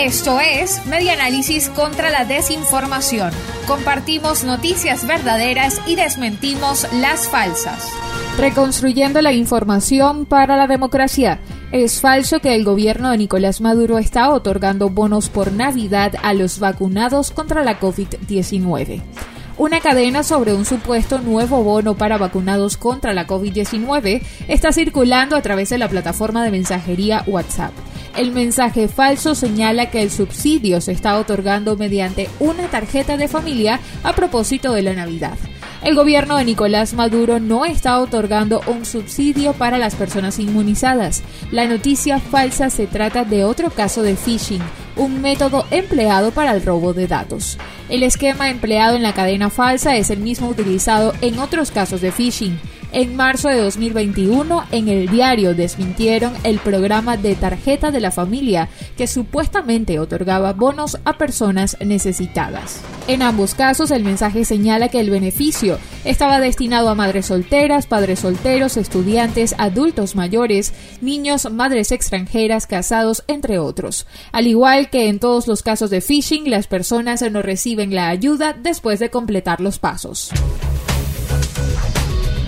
Esto es Media Análisis contra la Desinformación. Compartimos noticias verdaderas y desmentimos las falsas. Reconstruyendo la información para la democracia. Es falso que el gobierno de Nicolás Maduro está otorgando bonos por Navidad a los vacunados contra la COVID-19. Una cadena sobre un supuesto nuevo bono para vacunados contra la COVID-19 está circulando a través de la plataforma de mensajería WhatsApp. El mensaje falso señala que el subsidio se está otorgando mediante una tarjeta de familia a propósito de la Navidad. El gobierno de Nicolás Maduro no está otorgando un subsidio para las personas inmunizadas. La noticia falsa se trata de otro caso de phishing, un método empleado para el robo de datos. El esquema empleado en la cadena falsa es el mismo utilizado en otros casos de phishing. En marzo de 2021, en el diario desmintieron el programa de tarjeta de la familia que supuestamente otorgaba bonos a personas necesitadas. En ambos casos, el mensaje señala que el beneficio estaba destinado a madres solteras, padres solteros, estudiantes, adultos mayores, niños, madres extranjeras, casados, entre otros. Al igual que en todos los casos de phishing, las personas no reciben la ayuda después de completar los pasos.